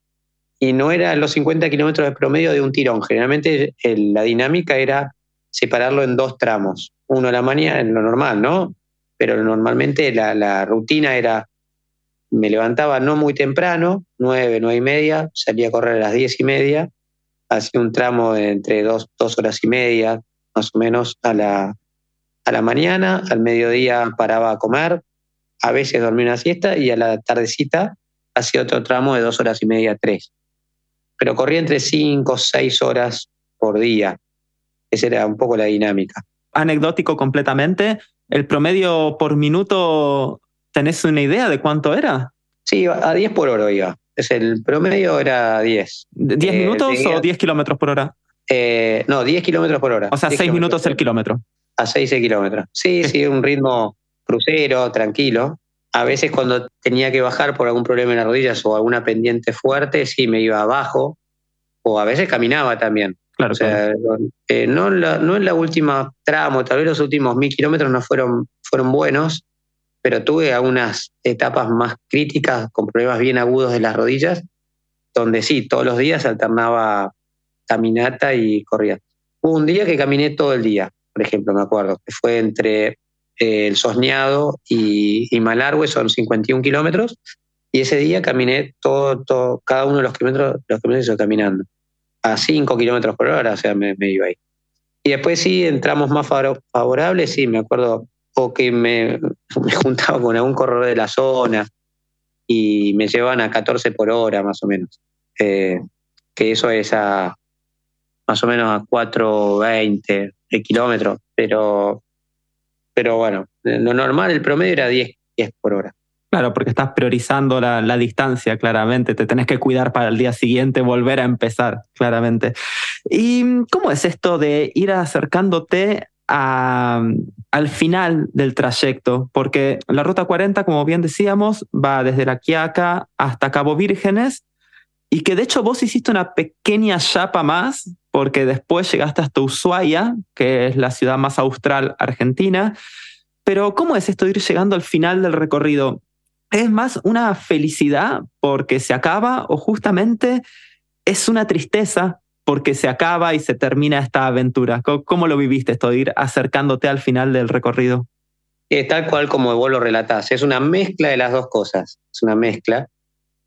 y no eran los 50 kilómetros de promedio de un tirón. Generalmente la dinámica era separarlo en dos tramos. Uno a la mañana, en lo normal, ¿no? Pero normalmente la, rutina era, me levantaba no muy temprano, nueve, nueve y media, salía a correr a las diez y media, hacía un tramo de entre dos, dos horas y media, más o menos, a la, a la mañana, al mediodía paraba a comer, a veces dormía una siesta y a la tardecita hacía otro tramo de dos horas y media, tres pero corría entre 5 o 6 horas por día. Esa era un poco la dinámica. Anecdótico completamente. ¿El promedio por minuto, tenés una idea de cuánto era? Sí, a 10 por hora iba. Es el promedio era 10. ¿10 eh, minutos o 10 kilómetros por hora? Eh, no, 10 kilómetros por hora. O sea, 6 minutos el kilómetro. a 6 kilómetros. Sí, sí, un ritmo crucero, tranquilo. A veces cuando tenía que bajar por algún problema en las rodillas o alguna pendiente fuerte, sí me iba abajo. O a veces caminaba también. Claro, o sea, eh, no, en la, no en la última tramo, tal vez los últimos mil kilómetros no fueron, fueron buenos, pero tuve algunas etapas más críticas con problemas bien agudos de las rodillas, donde sí, todos los días alternaba caminata y corrida. Hubo un día que caminé todo el día, por ejemplo, me acuerdo, que fue entre eh, el Sosneado y, y, Malargüe, son 51 kilómetros, y ese día caminé todo, todo, cada uno de los kilómetros, los kilómetros caminando a 5 kilómetros por hora, o sea, me, iba ahí. Y después sí, entramos más favorables, sí, me acuerdo, o que me, juntaba con algún corredor de la zona y me llevaban a 14 por hora, más o menos. Eh, que eso es a más o menos a 4,20 de kilómetros, pero, pero bueno, lo normal, el promedio era 10, 10 por hora. Claro, porque estás priorizando la, distancia, claramente. Te tenés que cuidar para el día siguiente volver a empezar, claramente. ¿Y cómo es esto de ir acercándote al final del trayecto? Porque la ruta 40, como bien decíamos, va desde la Quiaca hasta Cabo Vírgenes y que de hecho vos hiciste una pequeña chapa más porque después llegaste hasta Ushuaia, que es la ciudad más austral argentina. Pero ¿cómo es esto ir llegando al final del recorrido? ¿Es más una felicidad porque se acaba o justamente es una tristeza porque se acaba y se termina esta aventura? ¿Cómo, lo viviste esto de ir acercándote al final del recorrido? Eh, tal cual como vos lo relatás, es una mezcla de las dos cosas, es una mezcla.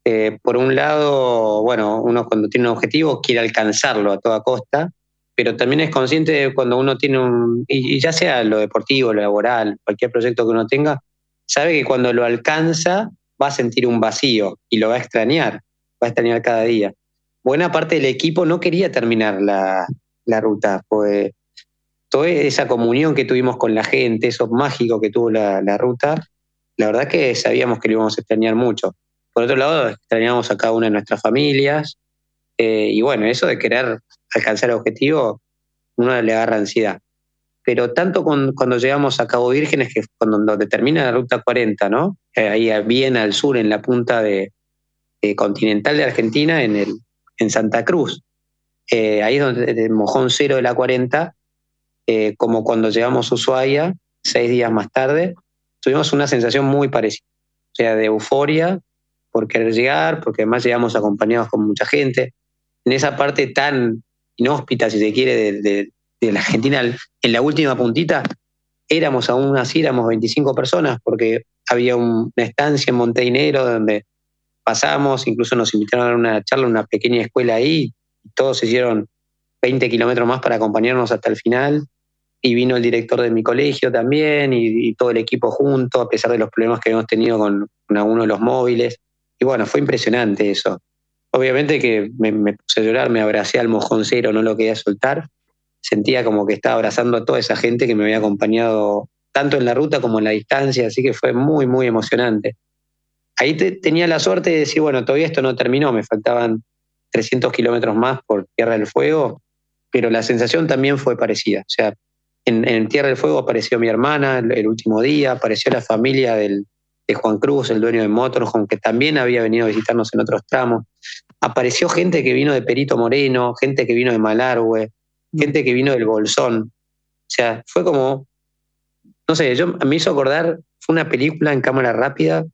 Eh, por un lado, bueno, uno cuando tiene un objetivo quiere alcanzarlo a toda costa, pero también es consciente de cuando uno tiene un, y ya sea lo deportivo, lo laboral, cualquier proyecto que uno tenga, sabe que cuando lo alcanza va a sentir un vacío y lo va a extrañar, va a extrañar cada día. Buena parte del equipo no quería terminar la, ruta, pues toda esa comunión que tuvimos con la gente, eso mágico que tuvo la, ruta, la verdad que sabíamos que lo íbamos a extrañar mucho. Por otro lado, extrañamos a cada una de nuestras familias, eh, y bueno, eso de querer alcanzar el objetivo, uno le agarra ansiedad pero tanto cuando llegamos a Cabo Vírgenes, que cuando donde termina la ruta 40, ¿no? Eh, ahí bien al sur, en la punta de, continental de Argentina, en, el, en Santa Cruz. Eh, ahí es donde el mojón cero de la 40, eh, como cuando llegamos a Ushuaia, seis días más tarde, tuvimos una sensación muy parecida, o sea, de euforia por querer llegar, porque además llegamos acompañados con mucha gente. En esa parte tan inhóspita, si se quiere, de, de la Argentina en la última puntita, éramos aún así, éramos 25 personas, porque había una estancia en Montenegro donde pasamos, incluso nos invitaron a una charla, una pequeña escuela ahí, y todos hicieron 20 kilómetros más para acompañarnos hasta el final. Y vino el director de mi colegio también, y, todo el equipo junto, a pesar de los problemas que habíamos tenido con, con alguno de los móviles. Y bueno, fue impresionante eso. Obviamente que me, me, puse a llorar, me abracé al mojoncero, no lo quería soltar sentía como que estaba abrazando a toda esa gente que me había acompañado tanto en la ruta como en la distancia, así que fue muy, muy emocionante. Ahí tenía la suerte de decir, bueno, todavía esto no terminó, me faltaban 300 kilómetros más por Tierra del Fuego, pero la sensación también fue parecida. O sea, en, Tierra del Fuego apareció mi hermana el, último día, apareció la familia de Juan Cruz, el dueño de Motorhome, que también había venido a visitarnos en otros tramos. Apareció gente que vino de Perito Moreno, gente que vino de Malargüe, gente que vino del Bolsón. O sea, fue como, no sé, yo me hizo acordar, fue una película en cámara rápida,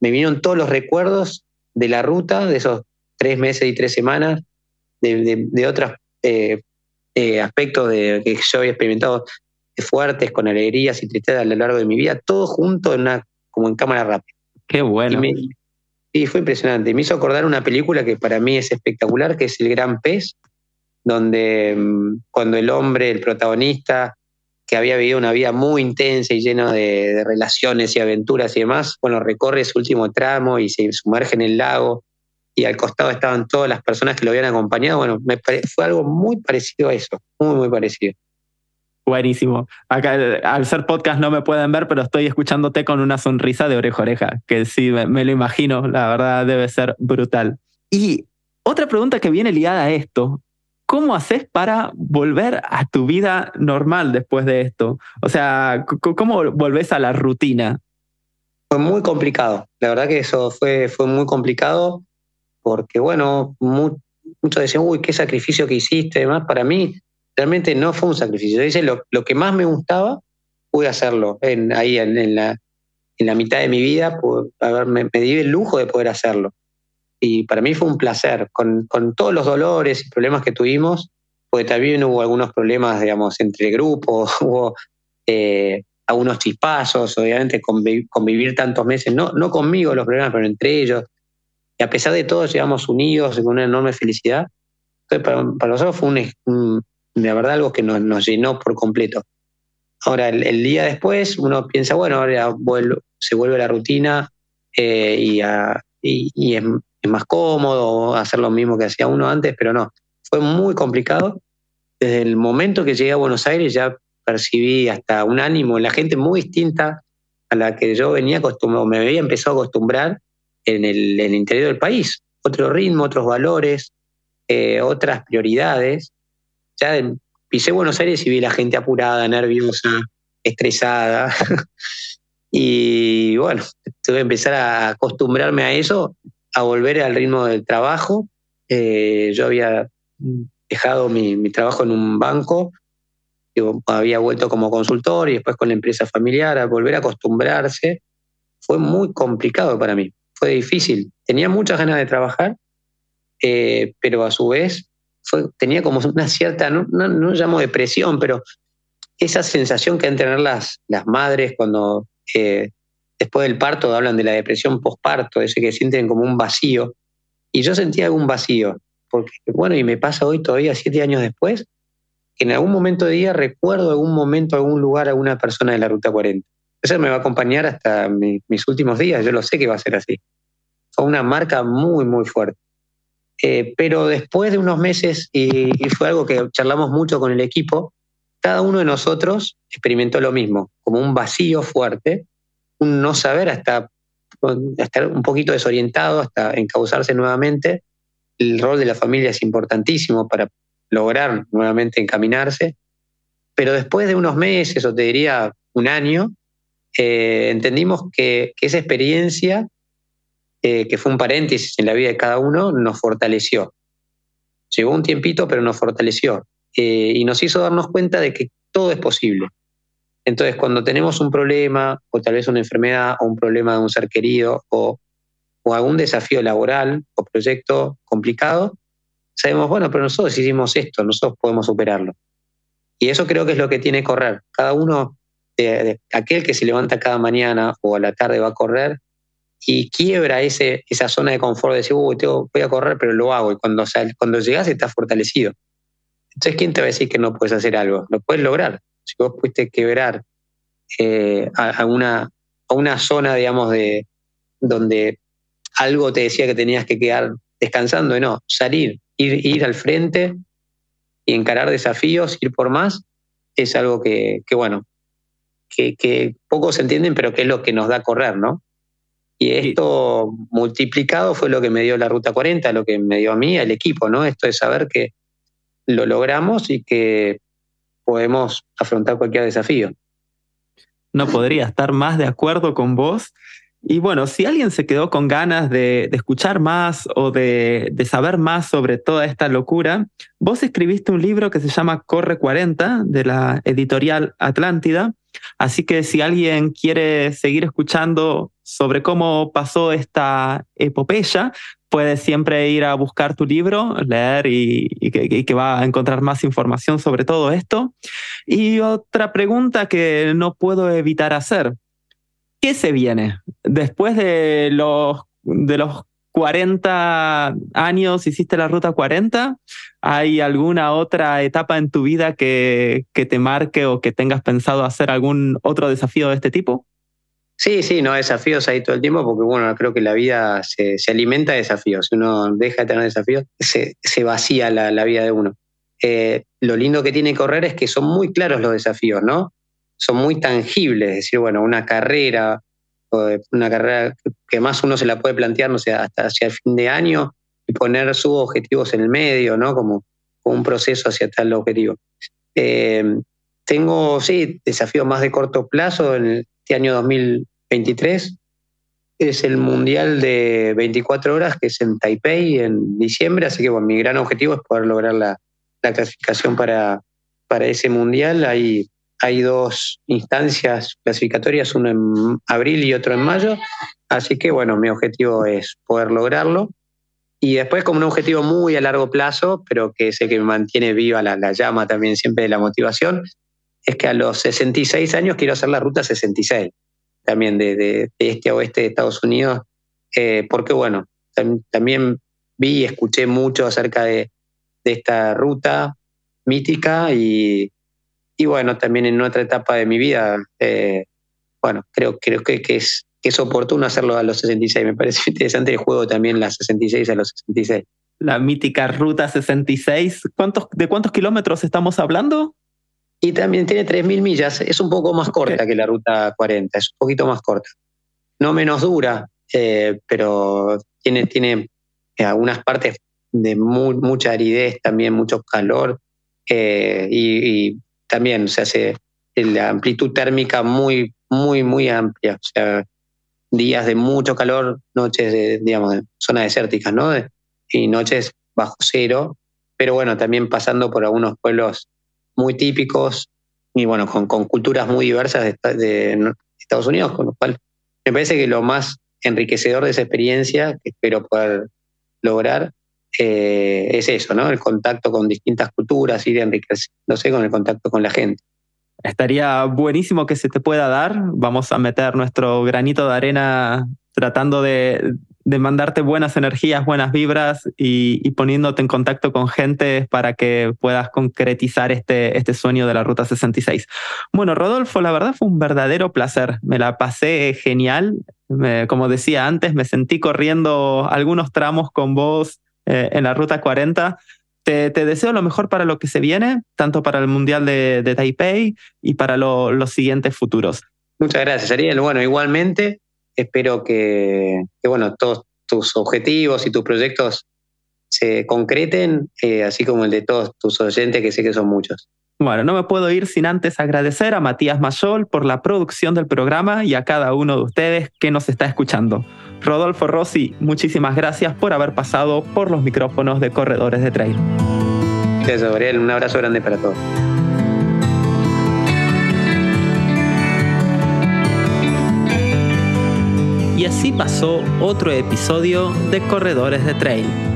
me vinieron todos los recuerdos de la ruta, de esos tres meses y tres semanas, de, otros eh, eh, aspectos de, que yo había experimentado fuertes, con alegrías y tristezas a lo largo de mi vida, todo junto en una, como en cámara rápida. Qué bueno. Y, fue impresionante. Me hizo acordar una película que para mí es espectacular, que es El Gran Pez, donde mm, cuando el hombre, el protagonista, que había vivido una vida muy intensa y llena de, relaciones y aventuras y demás, bueno, recorre su último tramo y se sumerge en el lago y al costado estaban todas las personas que lo habían acompañado. Bueno, me fue algo muy parecido a eso, muy, muy parecido. Buenísimo. Acá, al ser podcast no me pueden ver, pero estoy escuchándote con una sonrisa de oreja a oreja, que sí, me lo imagino, la verdad debe ser brutal. Y otra pregunta que viene ligada a esto, ¿cómo haces para volver a tu vida normal después de esto? O sea, ¿cómo volvés a la rutina? Fue muy complicado. La verdad que eso fue, fue muy complicado porque, bueno, muchos decían, uy, qué sacrificio que hiciste. Además, para mí, realmente no fue un sacrificio. Yo lo, lo que más me gustaba, pude hacerlo en, ahí en, la, en la mitad de mi vida. me, me di el lujo de poder hacerlo y para mí fue un placer, con, con, todos los dolores y problemas que tuvimos, porque también hubo algunos problemas, digamos, entre grupos, hubo eh, algunos chispazos, obviamente convivir, tantos meses, no, no conmigo los problemas, pero entre ellos. Y a pesar de todo, llegamos unidos con una enorme felicidad. Entonces, para, nosotros fue un, de verdad algo que nos, nos llenó por completo. Ahora, el, día después, uno piensa, bueno, ahora se vuelve la rutina eh, y, y, y, es, es más cómodo hacer lo mismo que hacía uno antes, pero no, fue muy complicado. Desde el momento que llegué a Buenos Aires ya percibí hasta un ánimo en la gente muy distinta a la que yo venía acostumbrado, me había empezado a acostumbrar en el, interior del país. Otro ritmo, otros valores, eh, otras prioridades. Ya pisé Buenos Aires y vi la gente apurada, nerviosa, estresada. y bueno, tuve que empezar a acostumbrarme a eso a volver al ritmo del trabajo. Eh, yo había dejado mi, trabajo en un banco, yo había vuelto como consultor y después con la empresa familiar, a volver a acostumbrarse, fue muy complicado para mí, fue difícil. Tenía muchas ganas de trabajar, eh, pero a su vez tenía como una cierta, no, no, llamo depresión, pero esa sensación que han tener las, las madres cuando eh, después del parto hablan de la depresión postparto, ese que sienten como un vacío. Y yo sentía algún vacío, porque bueno, y me pasa hoy todavía, siete años después, que en algún momento de día recuerdo algún momento, algún lugar, alguna persona de la Ruta 40. Eso me va a acompañar hasta mis últimos días, yo lo sé que va a ser así. Fue una marca muy, muy fuerte. Eh, pero después de unos meses, y fue algo que charlamos mucho con el equipo, cada uno de nosotros experimentó lo mismo, como un vacío fuerte, un no saber hasta estar un poquito desorientado, hasta encauzarse nuevamente. El rol de la familia es importantísimo para lograr nuevamente encaminarse. Pero después de unos meses, o te diría un año, eh, entendimos que, esa experiencia, eh, que fue un paréntesis en la vida de cada uno, nos fortaleció. Llevó un tiempito, pero nos fortaleció. Eh, y nos hizo darnos cuenta de que todo es posible. Entonces, cuando tenemos un problema, o tal vez una enfermedad, o un problema de un ser querido, o, algún desafío laboral o proyecto complicado, sabemos, bueno, pero nosotros hicimos esto, nosotros podemos superarlo. Y eso creo que es lo que tiene que correr. Cada uno, de, aquel que se levanta cada mañana o a la tarde va a correr y quiebra ese, esa zona de confort de decir, Uy, voy a correr, pero lo hago. Y cuando, cuando llegas estás fortalecido. Entonces, ¿quién te va a decir que no puedes hacer algo? Lo puedes lograr si vos pudiste quebrar eh, a, una, a una zona, digamos, de donde algo te decía que tenías que quedar descansando, y no, salir, ir, ir al frente y encarar desafíos, ir por más, es algo que, bueno, que, que pocos entienden, pero que es lo que nos da a correr, ¿no? Y esto multiplicado fue lo que me dio la Ruta 40, lo que me dio a mí, al equipo, ¿no? Esto es saber que lo logramos y que podemos afrontar cualquier desafío. No podría estar más de acuerdo con vos. Y bueno, si alguien se quedó con ganas de, escuchar más o de, saber más sobre toda esta locura, vos escribiste un libro que se llama Corre 40 de la editorial Atlántida. Así que si alguien quiere seguir escuchando sobre cómo pasó esta epopeya, puedes siempre ir a buscar tu libro, leer y, que, va a encontrar más información sobre todo esto. Y otra pregunta que no puedo evitar hacer. ¿Qué se viene? Después de los, de los 40 años hiciste la ruta 40, ¿hay alguna otra etapa en tu vida que, que te marque o que tengas pensado hacer algún otro desafío de este tipo? Sí, sí, no, desafíos ahí todo el tiempo, porque bueno, creo que la vida se, alimenta de desafíos. Si uno deja de tener desafíos, se, vacía la, vida de uno. Eh, lo lindo que tiene correr es que son muy claros los desafíos, ¿no? Son muy tangibles, es decir, bueno, una carrera, una carrera que más uno se la puede plantear, no sé, hasta hacia el fin de año y poner sus objetivos en el medio, ¿no? Como, un proceso hacia tal objetivo. Eh, tengo, sí, desafíos más de corto plazo en este año 2023. Es el Mundial de 24 horas, que es en Taipei en diciembre, así que bueno, mi gran objetivo es poder lograr la, la clasificación para, para ese Mundial. Hay dos instancias clasificatorias, uno en abril y otro en mayo, así que bueno, mi objetivo es poder lograrlo. Y después como un objetivo muy a largo plazo, pero que sé que me mantiene viva la, la llama también siempre de la motivación, es que a los 66 años quiero hacer la ruta 66, también de, de, este a oeste de Estados Unidos, eh, porque bueno, también vi y escuché mucho acerca de, de esta ruta mítica y, y, bueno, también en otra etapa de mi vida, eh, bueno, creo, creo que, que, es, que es oportuno hacerlo a los 66. Me parece interesante el juego también, las 66 a los 66. La mítica Ruta 66. ¿Cuántos, ¿De cuántos kilómetros estamos hablando? Y también tiene 3.000 millas. Es un poco más corta okay. que la Ruta 40, es un poquito más corta. No menos dura, eh, pero tiene, tiene algunas partes de muy, mucha aridez, también mucho calor. Eh, y, y, también se hace la amplitud térmica muy, muy, muy amplia. O sea, días de mucho calor, noches de, digamos, de zona desértica, ¿no? Y noches bajo cero, pero bueno, también pasando por algunos pueblos muy típicos y bueno, con, con culturas muy diversas de, de, Estados Unidos, con lo cual me parece que lo más enriquecedor de esa experiencia, que espero poder lograr, eh, es eso, ¿no? El contacto con distintas culturas, ir enriqueciéndose con el contacto con la gente. Estaría buenísimo que se te pueda dar. Vamos a meter nuestro granito de arena tratando de, de mandarte buenas energías, buenas vibras y, poniéndote en contacto con gente para que puedas concretizar este, este sueño de la Ruta 66. Bueno, Rodolfo, la verdad fue un verdadero placer. Me la pasé genial. Como decía antes, me sentí corriendo algunos tramos con vos eh, en la Ruta 40 te, deseo lo mejor para lo que se viene, tanto para el Mundial de, Taipei y para lo, los siguientes futuros. Muchas gracias, Ariel. Bueno, igualmente espero que, que bueno, todos tus objetivos y tus proyectos se concreten, eh, así como el de todos tus oyentes, que sé que son muchos. Bueno, no me puedo ir sin antes agradecer a Matías Mayol por la producción del programa y a cada uno de ustedes que nos está escuchando. Rodolfo Rossi, muchísimas gracias por haber pasado por los micrófonos de Corredores de Trail. Gracias, Gabriel. Un abrazo grande para todos. Y así pasó otro episodio de Corredores de Trail.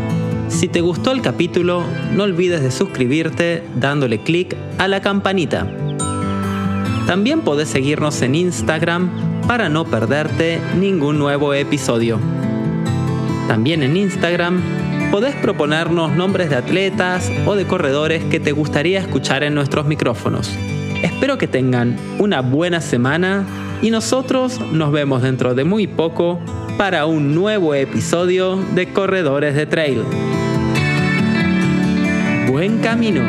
Si te gustó el capítulo, no olvides de suscribirte dándole clic a la campanita. También podés seguirnos en Instagram para no perderte ningún nuevo episodio. También en Instagram podés proponernos nombres de atletas o de corredores que te gustaría escuchar en nuestros micrófonos. Espero que tengan una buena semana y nosotros nos vemos dentro de muy poco para un nuevo episodio de Corredores de Trail. Buen camino.